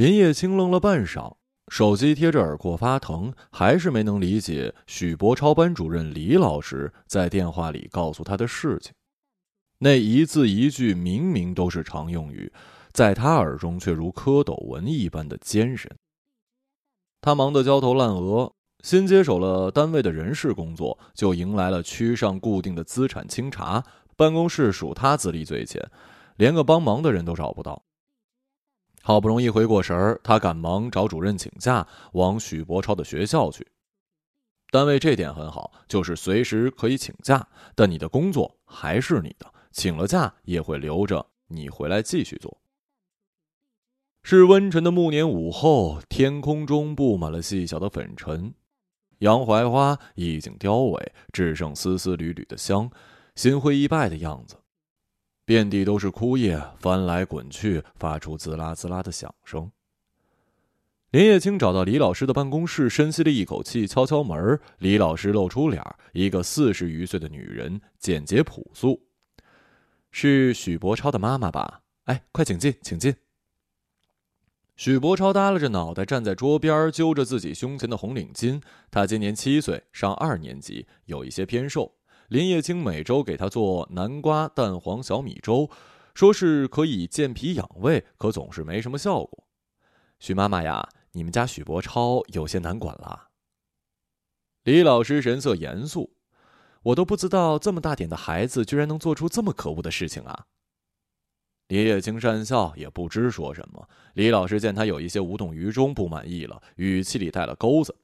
林叶青愣了半晌，手机贴着耳廓发疼，还是没能理解许博超班主任李老师在电话里告诉他的事情。那一字一句明明都是常用语，在他耳中却如蝌蚪文一般的艰深。他忙得焦头烂额，新接手了单位的人事工作，就迎来了区上固定的资产清查，办公室属他资历最浅，连个帮忙的人都找不到。好不容易回过神儿，他赶忙找主任请假，往许博超的学校去。单位这点很好，就是随时可以请假，但你的工作还是你的。请了假也会留着你回来继续做。是温沉的暮年午后，天空中布满了细小的粉尘，洋槐花已经凋萎，只剩丝丝缕缕的香，心灰意败的样子。遍地都是枯叶，翻来滚去，发出滋啦滋啦的响声。林叶青找到李老师的办公室，深吸了一口气，敲敲门。李老师露出脸，一个四十余岁的女人，简洁朴素。是许博超的妈妈吧？哎，快请进，请进。许博超耷拉着脑袋站在桌边，揪着自己胸前的红领巾。他今年七岁，上二年级，有一些偏瘦。林叶青每周给他做南瓜蛋黄小米粥，说是可以健脾养胃，可总是没什么效果。许妈妈呀，你们家许博超有些难管了。李老师神色严肃。我都不知道这么大点的孩子居然能做出这么可恶的事情啊！李叶青讪笑，也不知说什么。李老师见他有一些无动于衷，不满意了，语气里带了钩子。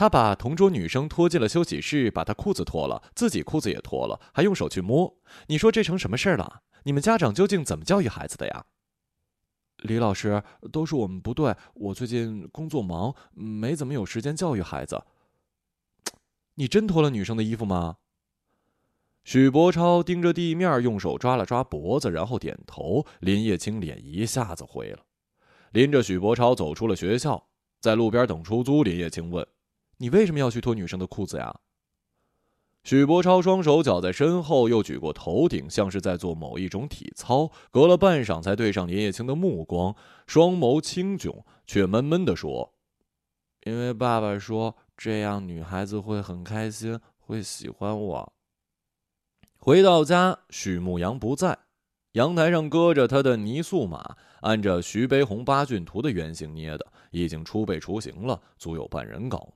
他把同桌女生拖进了休息室，把她裤子脱了，自己裤子也脱了，还用手去摸。你说这成什么事儿了？你们家长究竟怎么教育孩子的呀？李老师，都是我们不对，我最近工作忙，没怎么有时间教育孩子。你真脱了女生的衣服吗？许博超盯着地面，用手抓了抓脖子，然后点头。林叶青脸一下子灰了，拎着许博超走出了学校，在路边等出租。林叶青问：“你为什么要去脱女生的裤子呀？”许伯超双手绞在身后，又举过头顶，像是在做某一种体操。隔了半晌，才对上林叶青的目光，双眸清炯，却闷闷地说：“因为爸爸说这样女孩子会很开心，会喜欢我。”回到家，许牧阳不在，阳台上搁着他的泥塑马，按着徐悲鸿八骏图的原型捏的，已经初备雏形了，足有半人高。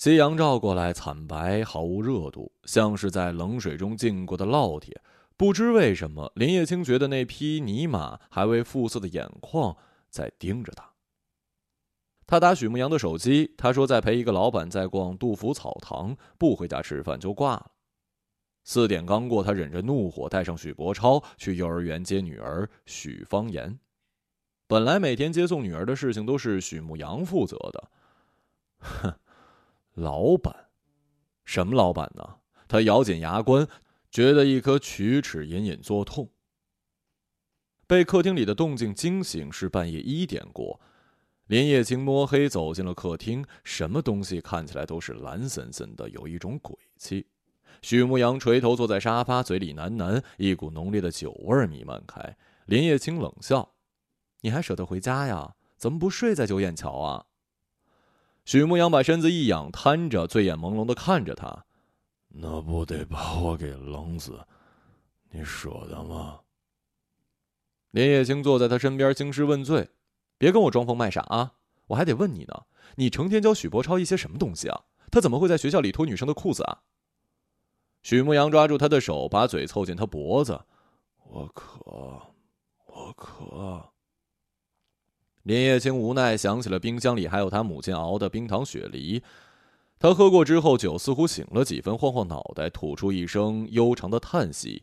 夕阳照过来，惨白，毫无热度，像是在冷水中浸过的烙铁。不知为什么，林叶青觉得那匹泥马还未复色的眼眶在盯着他。他打许慕阳的手机，他说在陪一个老板在逛杜甫草堂，不回家吃饭就挂了。四点刚过，他忍着怒火，带上许博超去幼儿园接女儿许方言。本来每天接送女儿的事情都是许慕阳负责的。哼，老板，什么老板呢？他咬紧牙关，觉得一颗龋齿隐隐作痛。被客厅里的动静惊醒，是半夜一点过。林叶青摸黑走进了客厅，什么东西看起来都是蓝森森的，有一种鬼气。许牧阳垂头坐在沙发，嘴里喃喃，一股浓烈的酒味弥漫开。林叶青冷笑：“你还舍得回家呀？怎么不睡在九眼桥啊？”许牧阳把身子一仰，瘫着，醉眼朦胧的看着他：“那不得把我给冷死？你舍得吗？”林叶青坐在他身边，兴师问罪：“别跟我装疯卖傻啊！我还得问你呢，你成天教许博超一些什么东西啊？他怎么会在学校里脱女生的裤子啊？”许牧阳抓住他的手，把嘴凑近他脖子。我渴，我渴。林叶青无奈想起了冰箱里还有他母亲熬的冰糖雪梨，他喝过之后，酒似乎醒了几分，晃晃脑袋，吐出一声悠长的叹息。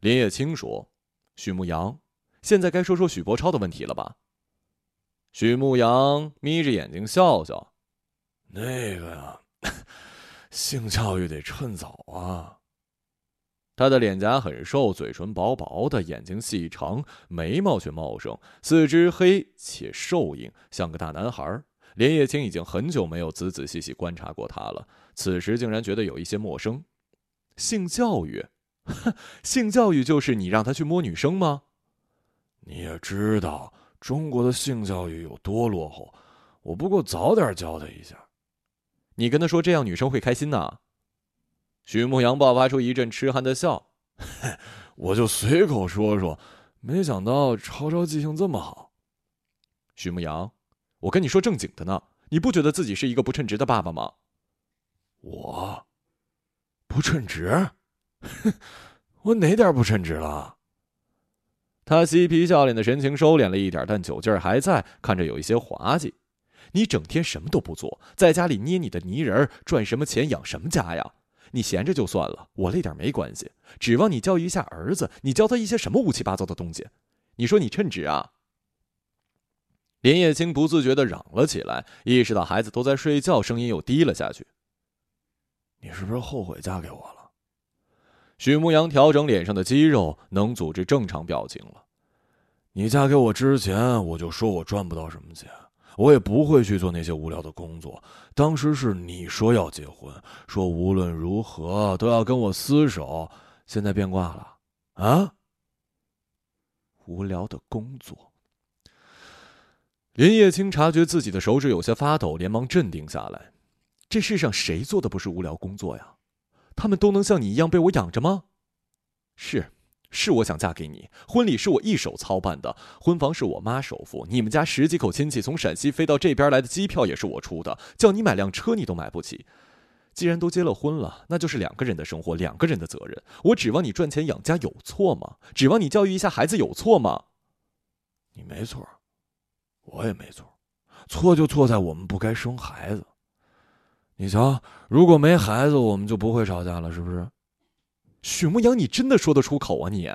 林叶青说：“许牧阳，现在该说说许博超的问题了吧？”许牧阳眯着眼睛笑笑：“那个呀。”性教育得趁早啊！他的脸颊很瘦，嘴唇薄薄的，眼睛细长，眉毛却茂盛，四肢黑且瘦硬，像个大男孩。连叶青已经很久没有仔仔细细观察过他了，此时竟然觉得有一些陌生。性教育，哼，性教育就是你让他去摸女生吗？你也知道，中国的性教育有多落后，我不过早点教他一下。你跟他说这样女生会开心呐？许牧阳爆发出一阵痴汉的笑，我就随口说说，没想到超超记性这么好。徐牧阳，我跟你说正经的呢，你不觉得自己是一个不称职的爸爸吗？我，不称职？我哪点不称职了？他嬉皮笑脸的神情收敛了一点，但酒劲儿还在，看着有一些滑稽。你整天什么都不做，在家里捏你的泥人，赚什么钱养什么家呀？你闲着就算了，我累点没关系。指望你教育一下儿子，你教他一些什么乌七八糟的东西？你说你称职啊？林叶青不自觉的嚷了起来，意识到孩子都在睡觉，声音又低了下去。你是不是后悔嫁给我了？许牧阳调整脸上的肌肉，能组织正常表情了。你嫁给我之前，我就说我赚不到什么钱。我也不会去做那些无聊的工作。当时是你说要结婚，说无论如何都要跟我厮守，现在变卦了，啊？无聊的工作。林叶青察觉自己的手指有些发抖，连忙镇定下来。这世上谁做的不是无聊工作呀？他们都能像你一样被我养着吗？是。是我想嫁给你，婚礼是我一手操办的，婚房是我妈首付，你们家十几口亲戚从陕西飞到这边来的机票也是我出的，叫你买辆车你都买不起。既然都结了婚了，那就是两个人的生活，两个人的责任。我指望你赚钱养家有错吗？指望你教育一下孩子有错吗？你没错，我也没错，错就错在我们不该生孩子。你瞧，如果没孩子，我们就不会吵架了，是不是？许牧阳，你真的说得出口啊？你，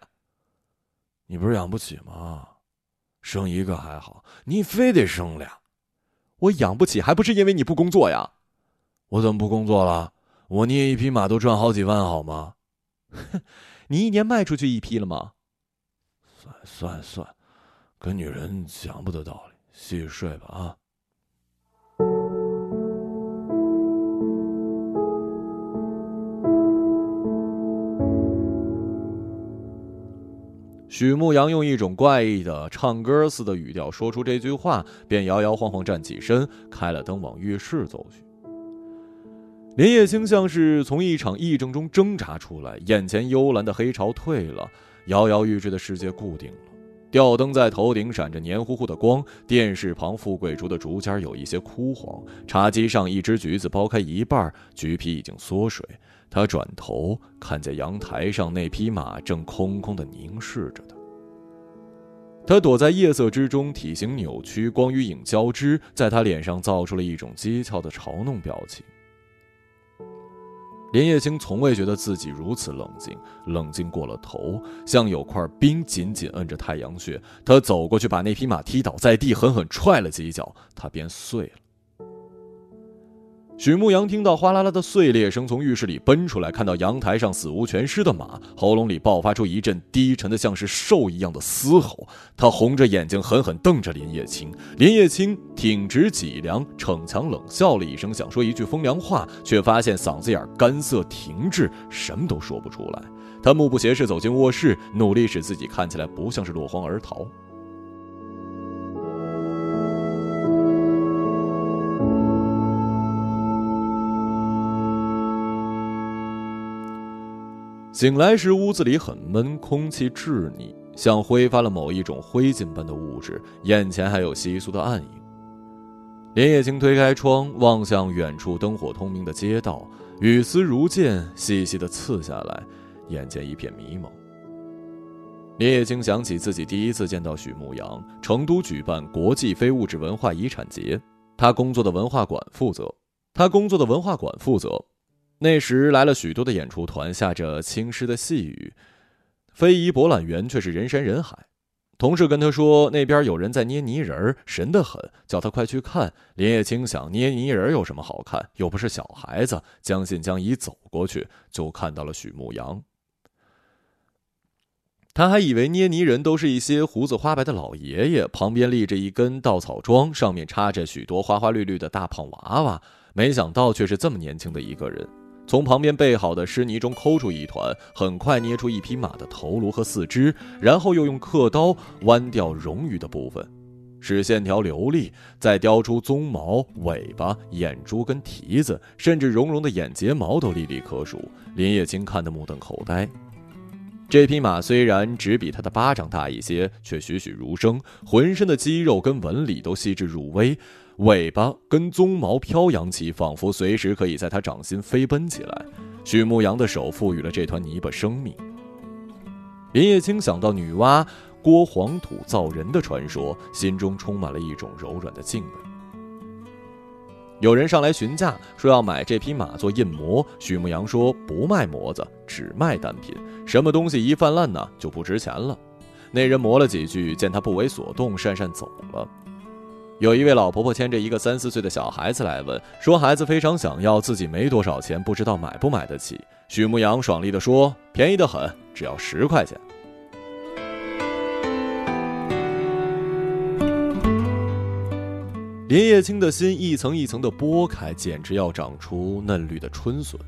你不是养不起吗？生一个还好，你非得生俩，我养不起，还不是因为你不工作呀？我怎么不工作了？我捏一匹马都赚好几万，好吗？哼，你一年卖出去一匹了吗？算算算，跟女人讲不得道理，洗洗睡吧啊。许牧阳用一种怪异的唱歌似的语调说出这句话，便摇摇晃晃站起身，开了灯往浴室走去。林叶青像是从一场癔症中挣扎出来，眼前幽蓝的黑潮退了，摇摇欲坠的世界固定了。吊灯在头顶闪着黏糊糊的光，电视旁富贵竹的竹尖有一些枯黄，茶几上一只橘子剥开一半，橘皮已经缩水。他转头看见阳台上那匹马正空空的凝视着他。他躲在夜色之中，体型扭曲，光与影交织，在他脸上造出了一种讥诮的嘲弄表情。连叶青从未觉得自己如此冷静，冷静过了头，像有块冰紧紧摁着太阳穴。他走过去，把那匹马踢倒在地，狠狠踹了几脚，它便碎了。许牧阳听到哗啦啦的碎裂声，从浴室里奔出来，看到阳台上死无全尸的马，喉咙里爆发出一阵低沉的像是兽一样的嘶吼。他红着眼睛，狠狠瞪着林叶青。林叶青挺直脊梁，逞强冷笑了一声，想说一句风凉话，却发现嗓子眼干涩停滞，什么都说不出来。他目不斜视走进卧室，努力使自己看起来不像是落荒而逃。醒来时，屋子里很闷，空气滞腻，像挥发了某一种灰烬般的物质。眼前还有稀疏的暗影。连叶青推开窗，望向远处灯火通明的街道，雨丝如剑，细细的刺下来，眼前一片迷蒙。连叶青想起自己第一次见到许牧阳，成都举办国际非物质文化遗产节，他工作的文化馆负责，他工作的文化馆负责。那时来了许多的演出团，下着轻湿的细雨，非遗博览园却是人山人海。同事跟他说，那边有人在捏泥人，神得很，叫他快去看。林叶青想，捏泥人有什么好看？又不是小孩子，将信将疑走过去，就看到了许牧阳。他还以为捏泥人都是一些胡子花白的老爷爷，旁边立着一根稻草桩，上面插着许多花花绿绿的大胖娃娃，没想到却是这么年轻的一个人。从旁边备好的湿泥中抠出一团，很快捏出一匹马的头颅和四肢，然后又用刻刀剜掉冗余的部分。使线条流利，再雕出鬃毛、尾巴、眼珠跟蹄子，甚至绒绒的眼睫毛都历历可数。林叶青看得目瞪口呆。这匹马虽然只比他的巴掌大一些，却栩栩如生，浑身的肌肉跟纹理都细致入微，尾巴跟鬃毛飘扬起，仿佛随时可以在他掌心飞奔起来。许牧阳的手赋予了这团泥巴生命。林叶青想到女娲郭黄土造人的传说，心中充满了一种柔软的敬畏。有人上来询价，说要买这匹马做印模。许牧阳说不卖模子，只卖单品。什么东西一泛滥呢，就不值钱了。那人磨了几句，见他不为所动，讪讪走了。有一位老婆婆牵着一个三四岁的小孩子来问，说孩子非常想要，自己没多少钱，不知道买不买得起。许牧阳爽利地说：“便宜的很，只要十块钱。”林叶青的心一层一层的剥开，简直要长出嫩绿的春笋。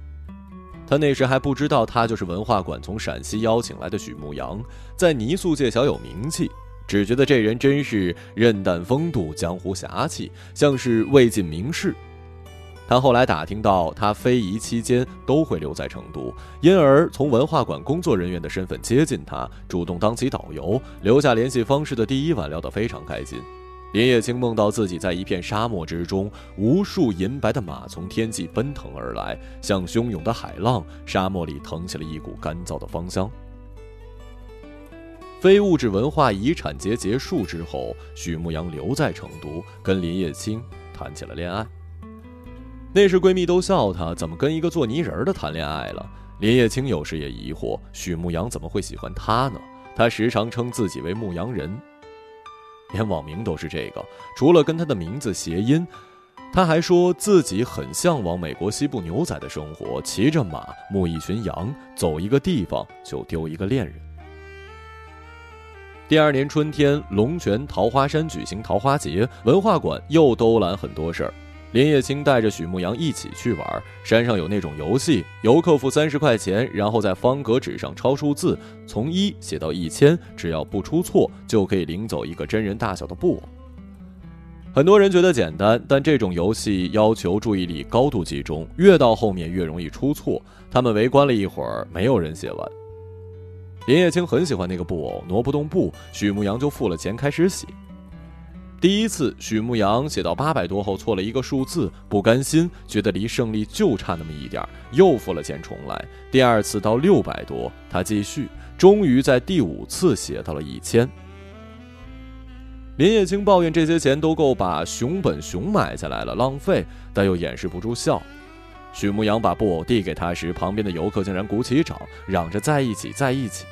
他那时还不知道，他就是文化馆从陕西邀请来的许牧阳，在泥塑界小有名气，只觉得这人真是任淡风度，江湖侠气，像是魏晋名士。他后来打听到，他非遗期间都会留在成都，因而从文化馆工作人员的身份接近他，主动当起导游，留下联系方式的第一晚聊得非常开心。林叶青梦到自己在一片沙漠之中，无数银白的马从天际奔腾而来，像汹涌的海浪。沙漠里腾起了一股干燥的芳香。非物质文化遗产节结束之后，许牧阳留在成都，跟林叶青谈起了恋爱。那时闺蜜都笑他怎么跟一个做泥人的谈恋爱了。林叶青有时也疑惑，许牧阳怎么会喜欢他呢？他时常称自己为牧羊人。连网名都是这个，除了跟他的名字谐音，他还说自己很向往美国西部牛仔的生活，骑着马，牧一群羊，走一个地方就丢一个恋人。第二年春天，龙泉桃花山举行桃花节，文化馆又兜揽很多事儿。林叶青带着许牧阳一起去玩，山上有那种游戏，游客付三十块钱，然后在方格纸上抄数字，从一写到一千，只要不出错，就可以领走一个真人大小的布偶。很多人觉得简单，但这种游戏要求注意力高度集中，越到后面越容易出错。他们围观了一会儿，没有人写完。林叶青很喜欢那个布偶，挪不动布，许牧阳就付了钱开始写。第一次，许牧阳写到八百多后错了一个数字，不甘心，觉得离胜利就差那么一点又付了钱重来。第二次到六百多，他继续，终于在第五次写到了一千。林叶青抱怨这些钱都够把熊本熊买下来了，浪费，但又掩饰不住笑。许牧阳把布偶递给他时，旁边的游客竟然鼓起掌，嚷着在一起，在一起。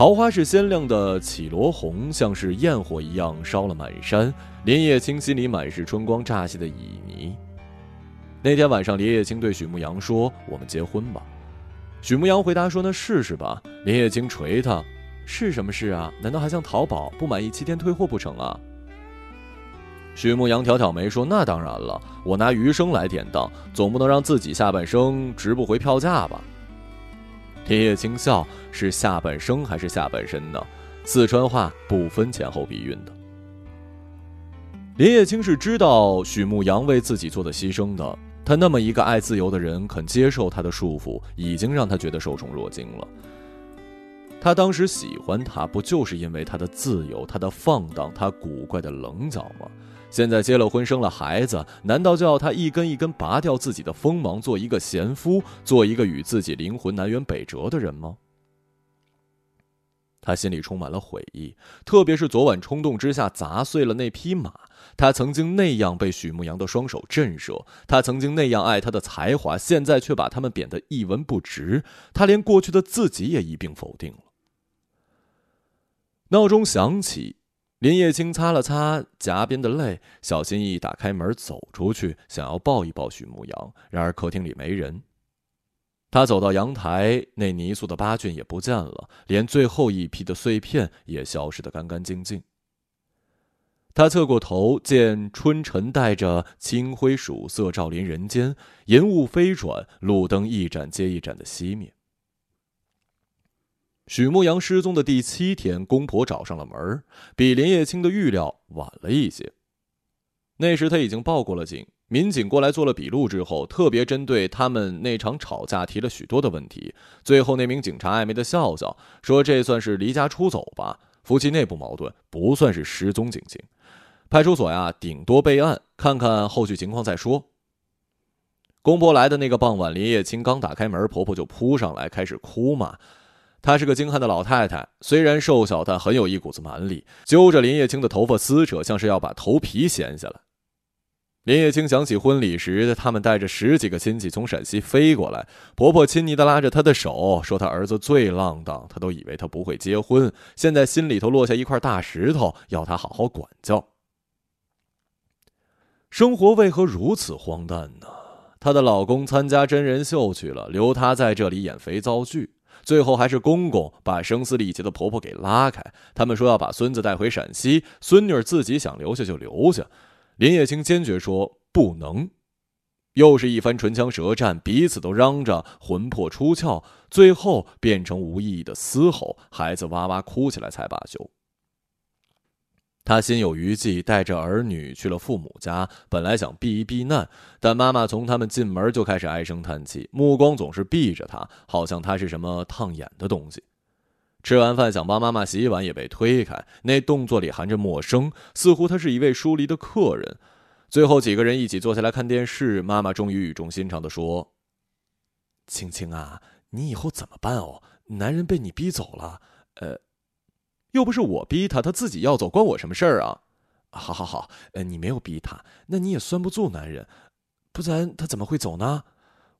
桃花是鲜亮的绮罗红，像是焰火一样烧了满山。林叶青心里满是春光乍泄的旖旎。那天晚上，林叶青对许牧阳说：“我们结婚吧。”许牧阳回答说：“那试试吧。”林叶青捶他：“是什么事啊？难道还像淘宝不满意七天退货不成啊？”许牧阳挑挑眉说：“那当然了，我拿余生来典当，总不能让自己下半生值不回票价吧。”林叶青笑：“是下半生还是下半身呢？四川话不分前后鼻韵的。”林叶青是知道许牧阳为自己做的牺牲的。他那么一个爱自由的人，肯接受他的束缚，已经让他觉得受宠若惊了。他当时喜欢他，不就是因为他的自由、他的放荡、他古怪的棱角吗？现在结了婚，生了孩子，难道就要他一根一根拔掉自己的锋芒，做一个贤夫，做一个与自己灵魂南辕北辙的人吗？他心里充满了悔意，特别是昨晚冲动之下砸碎了那匹马。他曾经那样被许牧阳的双手震慑，他曾经那样爱他的才华，现在却把他们贬得一文不值。他连过去的自己也一并否定了。闹钟响起。林叶青擦了擦颊边的泪，小心翼翼打开门走出去，想要抱一抱许牧阳。然而客厅里没人。他走到阳台，那泥塑的八骏也不见了，连最后一批的碎片也消失得干干净净。他侧过头，见春晨带着清辉曙色照临人间，银雾飞转，路灯一盏接一盏的熄灭。许牧阳失踪的第七天，公婆找上了门，比林叶青的预料晚了一些。那时他已经报过了警，民警过来做了笔录之后，特别针对他们那场吵架提了许多的问题。最后那名警察暧昧的笑笑，说这算是离家出走吧，夫妻内部矛盾，不算是失踪警情。派出所呀，顶多备案，看看后续情况再说。公婆来的那个傍晚，林叶青刚打开门，婆婆就扑上来开始哭骂。她是个精悍的老太太，虽然瘦小，但很有一股子蛮力，揪着林叶青的头发撕扯，像是要把头皮掀下来。林叶青想起婚礼时，他们带着十几个亲戚从陕西飞过来，婆婆亲昵的拉着她的手，说她儿子最浪荡，她都以为他不会结婚，现在心里头落下一块大石头，要她好好管教。生活为何如此荒诞呢？她的老公参加真人秀去了，留她在这里演肥皂剧。最后还是公公把声嘶力竭的婆婆给拉开。他们说要把孙子带回陕西，孙女儿自己想留下就留下。林叶青坚决说不能。又是一番唇枪舌战，彼此都嚷着魂魄出窍，最后变成无意义的嘶吼，孩子哇哇哭起来才罢休。他心有余悸，带着儿女去了父母家。本来想避一避难，但妈妈从他们进门就开始唉声叹气，目光总是避着他，好像他是什么烫眼的东西。吃完饭想帮妈妈洗碗，也被推开，那动作里含着陌生，似乎他是一位疏离的客人。最后几个人一起坐下来看电视，妈妈终于语重心长地说：“青青啊，你以后怎么办哦？男人被你逼走了，呃。”又不是我逼他，他自己要走，关我什么事儿啊？好好好，呃，你没有逼他，那你也拴不住男人，不然他怎么会走呢？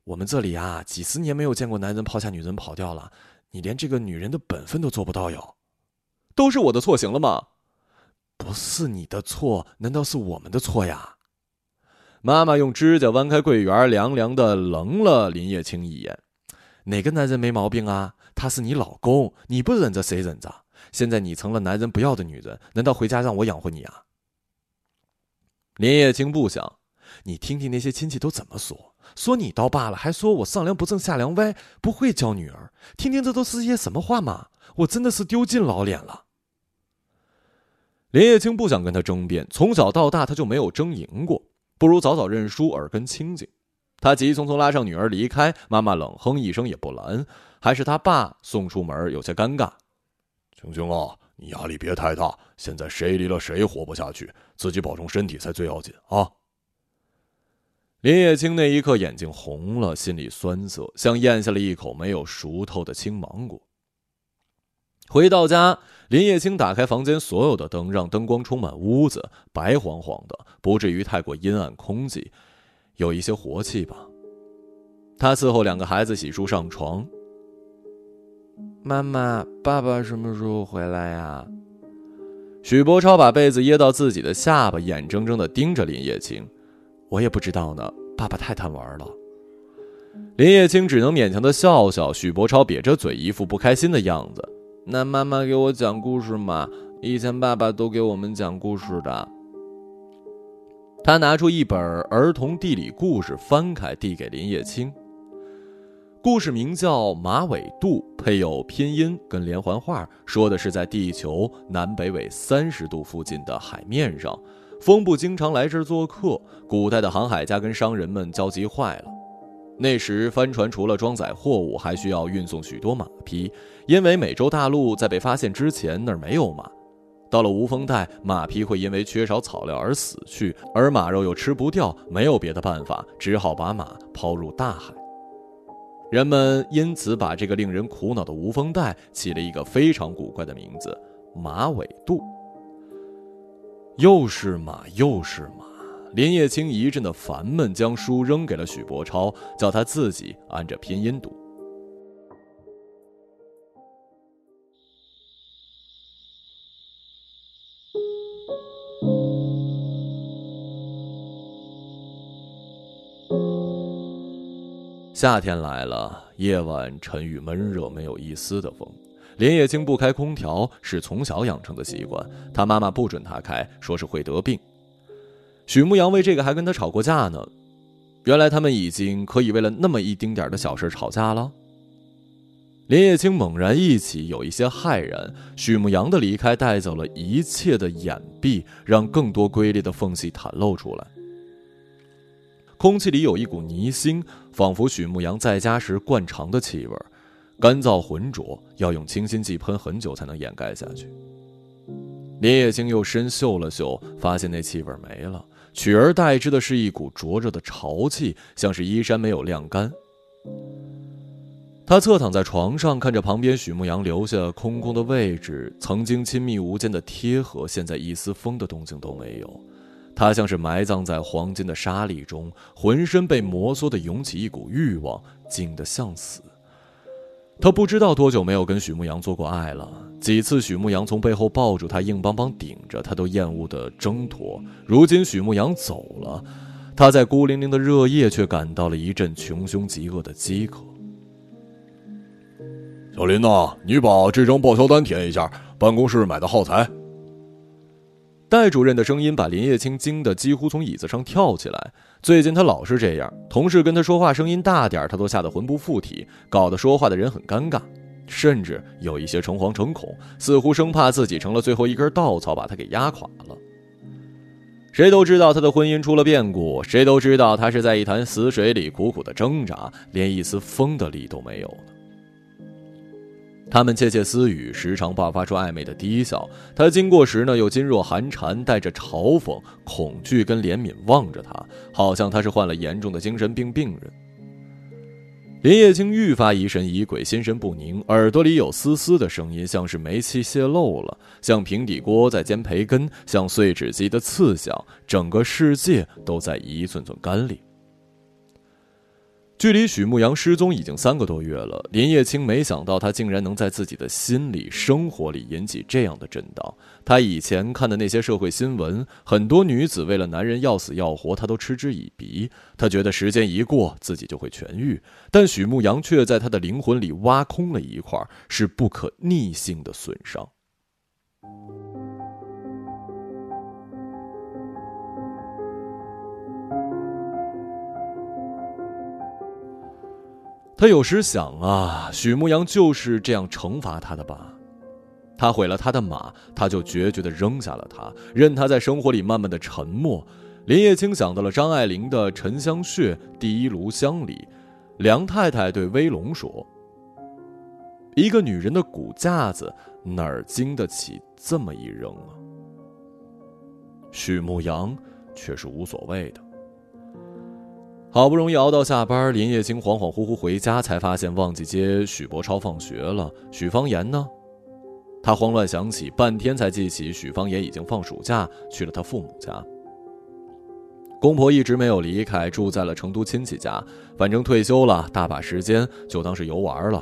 我们这里啊，几十年没有见过男人抛下女人跑掉了，你连这个女人的本分都做不到哟，都是我的错，行了吗？不是你的错，难道是我们的错呀？妈妈用指甲弯开桂圆，凉凉的冷了林叶青一眼。哪个男人没毛病啊？他是你老公，你不忍着谁忍着？现在你成了男人不要的女人，难道回家让我养活你啊？林叶青不想，你听听那些亲戚都怎么说，说你倒罢了，还说我上梁不正下梁歪，不会教女儿，听听这都是些什么话嘛？我真的是丢尽老脸了。林叶青不想跟他争辩，从小到大他就没有争赢过，不如早早认输，耳根清净。他急匆匆拉上女儿离开，妈妈冷哼一声也不拦，还是他爸送出门，有些尴尬。熊熊啊，你压力别太大，现在谁离了谁活不下去，自己保重身体才最要紧啊！林叶青那一刻眼睛红了，心里酸涩，像咽下了一口没有熟透的青芒果。回到家，林叶青打开房间所有的灯，让灯光充满屋子，白晃晃的，不至于太过阴暗空寂，有一些活气吧。他伺候两个孩子洗漱上床。妈妈，爸爸什么时候回来呀？许博超把被子掖到自己的下巴，眼睁睁的盯着林叶青。我也不知道呢，爸爸太贪玩了。林叶青只能勉强的笑笑。许博超瘪着嘴，一副不开心的样子。那妈妈给我讲故事嘛？以前爸爸都给我们讲故事的。他拿出一本儿童地理故事，翻开递给林叶青。故事名叫《马尾渡》，配有拼音跟连环画，说的是在地球南北纬三十度附近的海面上，风不经常来这儿做客。古代的航海家跟商人们交集坏了，那时帆船除了装载货物，还需要运送许多马匹，因为美洲大陆在被发现之前那儿没有马。到了无风带，马匹会因为缺少草料而死去，而马肉又吃不掉，没有别的办法，只好把马抛入大海。人们因此把这个令人苦恼的无风带起了一个非常古怪的名字——马尾渡。又是马，又是马。林叶青一阵的烦闷，将书扔给了许博超，叫他自己按着拼音读。夏天来了，夜晚沉郁闷热，没有一丝的风。林叶青不开空调是从小养成的习惯，他妈妈不准他开，说是会得病。许牧阳为这个还跟他吵过架呢。原来他们已经可以为了那么一丁点的小事吵架了。林叶青猛然忆起，有一些骇然。许牧阳的离开带走了一切的掩蔽，让更多瑰丽的缝隙袒露出来。空气里有一股泥腥，仿佛许牧阳在家时惯常的气味，干燥浑浊，要用清新剂喷很久才能掩盖下去。林叶青又深嗅了嗅，发现那气味没了，取而代之的是一股灼热的潮气，像是衣衫没有晾干。他侧躺在床上，看着旁边许牧阳留下空空的位置，曾经亲密无间的贴合，现在一丝风的动静都没有。他像是埋葬在黄金的沙砾中，浑身被摩挲的涌起一股欲望，静得像死。他不知道多久没有跟许牧阳做过爱了，几次许牧阳从背后抱住他，硬邦邦顶着，他都厌恶的挣脱。如今许牧阳走了，他在孤零零的热夜却感到了一阵穷凶极恶的饥渴。小林呐，你把这张报销单填一下。办公室买的耗材。戴主任的声音把林叶青惊得几乎从椅子上跳起来。最近他老是这样，同事跟他说话声音大点他都吓得魂不附体，搞得说话的人很尴尬，甚至有一些诚惶诚恐，似乎生怕自己成了最后一根稻草，把他给压垮了。谁都知道他的婚姻出了变故，谁都知道他是在一潭死水里苦苦的挣扎，连一丝风的力都没有呢。他们窃窃私语，时常爆发出暧昧的低笑。他经过时呢，又噤若寒蝉，带着嘲讽、恐惧跟怜悯望着他，好像他是患了严重的精神病病人。林叶青愈发疑神疑鬼，心神不宁，耳朵里有丝丝的声音，像是煤气泄漏了，像平底锅在煎培根，像碎纸机的刺响，整个世界都在一寸寸干裂。距离许牧阳失踪已经三个多月了，林叶青没想到他竟然能在自己的心里、生活里引起这样的震荡。他以前看的那些社会新闻，很多女子为了男人要死要活，他都嗤之以鼻。他觉得时间一过，自己就会痊愈，但许牧阳却在他的灵魂里挖空了一块，是不可逆性的损伤。他有时想啊，许牧阳就是这样惩罚他的吧？他毁了他的马，他就决绝的扔下了他，任他在生活里慢慢的沉默。林叶青想到了张爱玲的《沉香屑》第一炉香里，梁太太对威龙说：“一个女人的骨架子哪儿经得起这么一扔啊？”许牧阳却是无所谓的。好不容易熬到下班，林叶青恍恍惚惚回家，才发现忘记接许博超放学了。许方言呢？他慌乱想起，半天才记起许方言已经放暑假去了他父母家。公婆一直没有离开，住在了成都亲戚家。反正退休了，大把时间，就当是游玩了。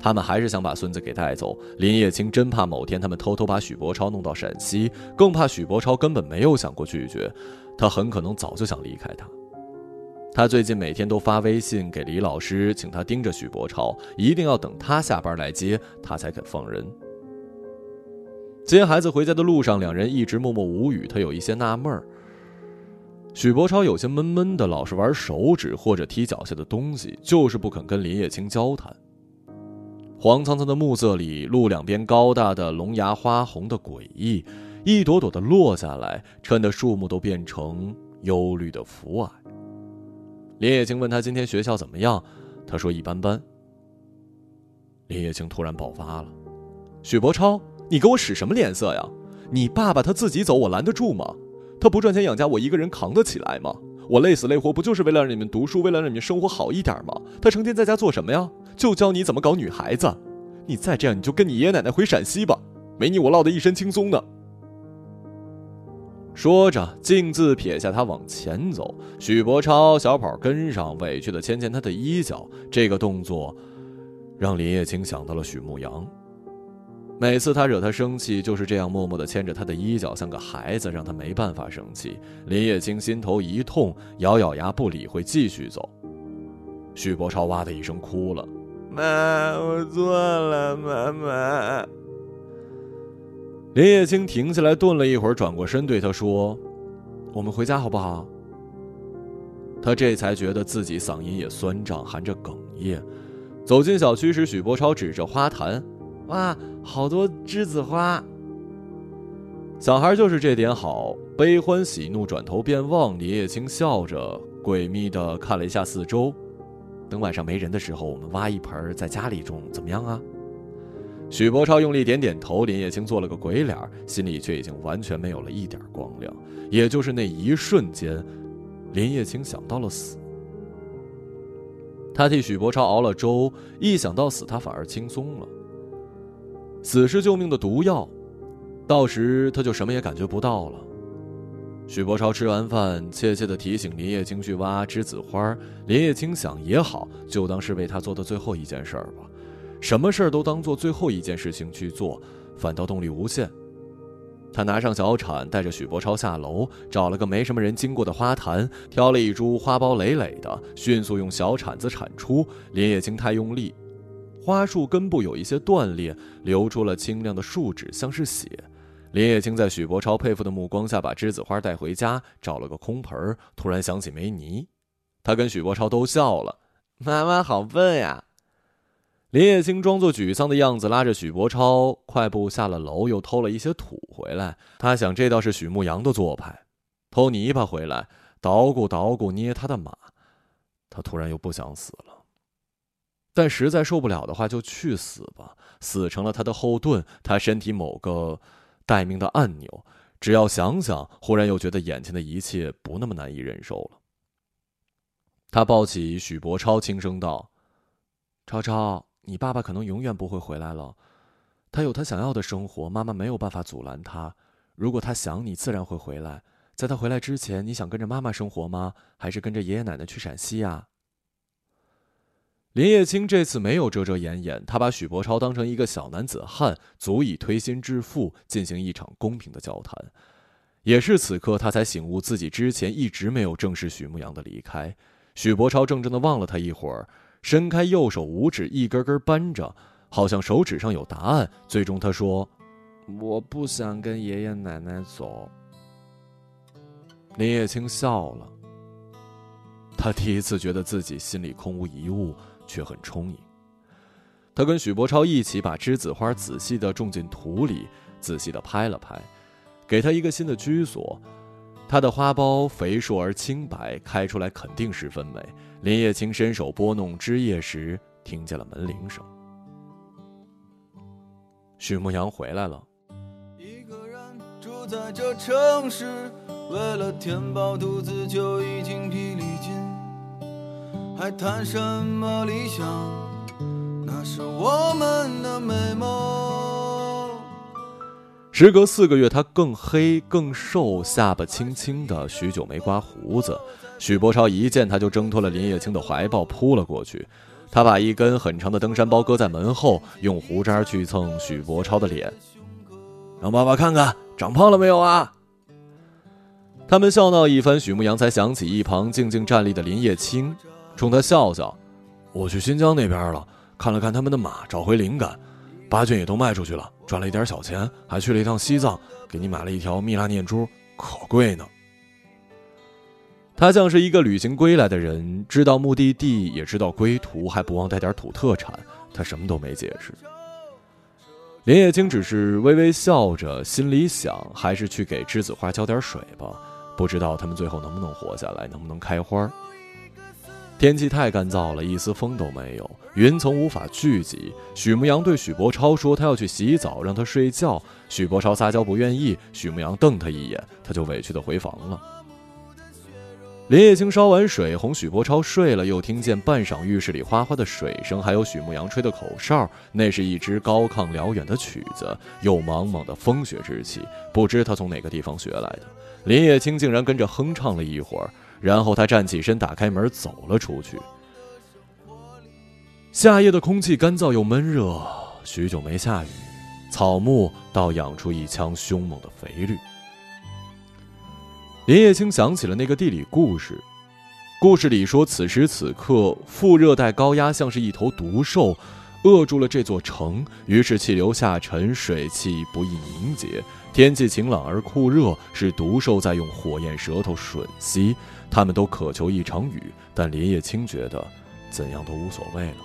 他们还是想把孙子给带走。林叶青真怕某天他们偷偷把许博超弄到陕西，更怕许博超根本没有想过拒绝，他很可能早就想离开他。他最近每天都发微信给李老师，请他盯着许博超，一定要等他下班来接他才肯放人。接孩子回家的路上，两人一直默默无语。他有一些纳闷儿。许博超有些闷闷的，老是玩手指或者踢脚下的东西，就是不肯跟林叶青交谈。黄苍苍的暮色里，路两边高大的龙牙花红的诡异，一朵朵的落下来，衬得树木都变成忧虑的浮霭。林叶青问他今天学校怎么样，他说一般般。林叶青突然爆发了：“许博超，你给我使什么脸色呀？你爸爸他自己走，我拦得住吗？他不赚钱养家，我一个人扛得起来吗？我累死累活不就是为了让你们读书，为了让你们生活好一点吗？他成天在家做什么呀？就教你怎么搞女孩子。你再这样，你就跟你爷爷奶奶回陕西吧，没你我落得一身轻松呢。”说着，径自撇下他往前走。许博超小跑跟上，委屈地牵牵他的衣角。这个动作，让林叶青想到了许牧阳。每次他惹他生气，就是这样默默地牵着他的衣角，像个孩子，让他没办法生气。林叶青心头一痛，咬咬牙不理会，继续走。许博超哇的一声哭了：“妈，我错了，妈妈。”林叶青停下来，顿了一会儿，转过身对他说：“我们回家好不好？”他这才觉得自己嗓音也酸胀，含着哽咽。走进小区时，许博超指着花坛：“哇，好多栀子花！”小孩就是这点好，悲欢喜怒转头便忘。林叶青笑着，诡秘的看了一下四周。等晚上没人的时候，我们挖一盆在家里种，怎么样啊？许博超用力点点头。林叶青做了个鬼脸，心里却已经完全没有了一点光亮。也就是那一瞬间，林叶青想到了死。他替许博超熬了粥，一想到死，他反而轻松了。死是救命的毒药。到时他就什么也感觉不到了。许博超吃完饭，怯怯地提醒林叶青去挖栀子花。林叶青想也好，就当是为他做的最后一件事儿吧。什么事儿都当做最后一件事情去做，反倒动力无限。他拿上小铲，带着许博超下楼，找了个没什么人经过的花坛，挑了一株花苞累累的，迅速用小铲子铲出。林叶青太用力，花树根部有一些断裂，流出了清亮的树脂，像是血。林叶青在许博超佩服的目光下，把栀子花带回家，找了个空盆突然想起梅尼，他跟许博超都笑了：“妈妈好笨呀！”林叶青装作沮丧的样子，拉着许博超快步下了楼，又偷了一些土回来。他想，这倒是许牧阳的做派，偷泥巴回来，捣鼓捣鼓捏他的马。他突然又不想死了，但实在受不了的话，就去死吧，死成了他的后盾，他身体某个。待命的按钮，只要想想，忽然又觉得眼前的一切不那么难以忍受了。他抱起许博超，轻声道：“超超，你爸爸可能永远不会回来了，他有他想要的生活，妈妈没有办法阻拦他。如果他想你，自然会回来。在他回来之前，你想跟着妈妈生活吗？还是跟着爷爷奶奶去陕西呀？”林叶青这次没有遮遮掩掩，他把许博超当成一个小男子汉，足以推心置腹，进行一场公平的交谈。也是此刻，他才醒悟自己之前一直没有正视许牧阳的离开。许博超怔怔的望了他一会儿，伸开右手五指，一根根扳着，好像手指上有答案。最终他说：“我不想跟爷爷奶奶走。”林叶青笑了，他第一次觉得自己心里空无一物。却很充盈。他跟许博超一起把栀子花仔细地种进土里，仔细地拍了拍，给他一个新的居所。他的花苞肥硕而清白，开出来肯定十分美。林叶青伸手拨弄枝叶时，听见了门铃声。许牧阳回来了。一个人住在这城市，为了填饱肚子就已经疲力尽。还谈什么理想？那是我们的美梦。时隔四个月，他更黑、更瘦，下巴轻轻的，许久没刮胡子。许博超一见他就挣脱了林叶青的怀抱，扑了过去。他把一根很长的登山包搁在门后，用胡渣去蹭许博超的脸，让爸爸看看长胖了没有啊！他们笑闹一番，许牧阳才想起一旁静静站立的林叶青。冲他笑笑，我去新疆那边了，看了看他们的马，找回灵感。八骏也都卖出去了，赚了一点小钱，还去了一趟西藏，给你买了一条蜜蜡念珠，可贵呢。他像是一个旅行归来的人，知道目的地，也知道归途，还不忘带点土特产。他什么都没解释。林叶青只是微微笑着，心里想，还是去给栀子花浇点水吧。不知道他们最后能不能活下来，能不能开花。天气太干燥了，一丝风都没有，云层无法聚集。许牧阳对许博超说：“他要去洗澡，让他睡觉。”许博超撒娇不愿意，许牧阳瞪他一眼，他就委屈的回房了。林叶青烧完水哄许博超睡了，又听见半晌浴室里哗哗的水声，还有许牧阳吹的口哨，那是一支高亢辽远的曲子，有莽莽的风雪之气，不知他从哪个地方学来的。林叶青竟然跟着哼唱了一会儿。然后他站起身，打开门走了出去。夏夜的空气干燥又闷热，许久没下雨，草木倒养出一腔凶猛的肥绿。林叶青想起了那个地理故事，故事里说，此时此刻，副热带高压像是一头毒兽，扼住了这座城，于是气流下沉，水汽不易凝结。天气晴朗而酷热，是毒兽在用火焰舌头吮吸。他们都渴求一场雨，但林叶青觉得，怎样都无所谓了。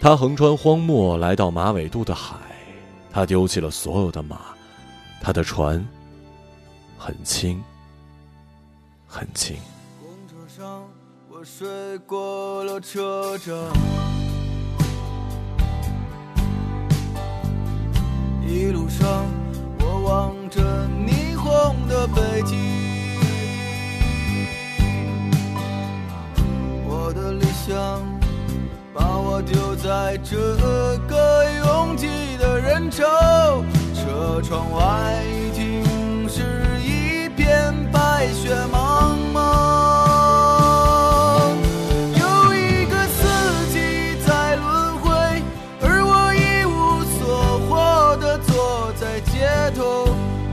他横穿荒漠来到马尾渡的海，他丢弃了所有的马，他的船很轻，很轻。公车上，我睡过了车站，一路上我望着霓虹的北京，我的理想把我丢在这个拥挤的人潮，车窗外已经白雪茫茫。有一个四季在轮回，而我一无所获的坐在街头，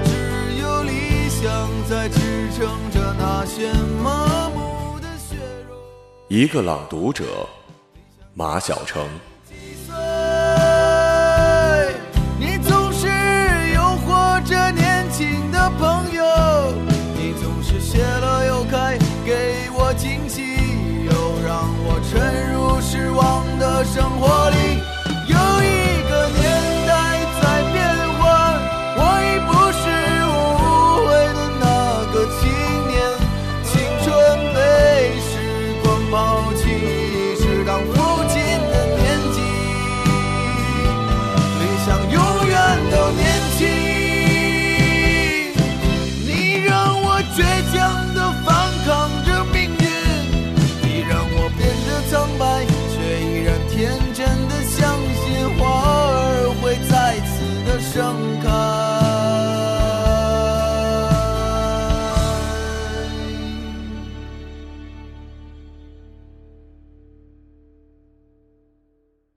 只有理想在支撑着那些麻木的血肉。一个朗读者，马晓成。生活里。有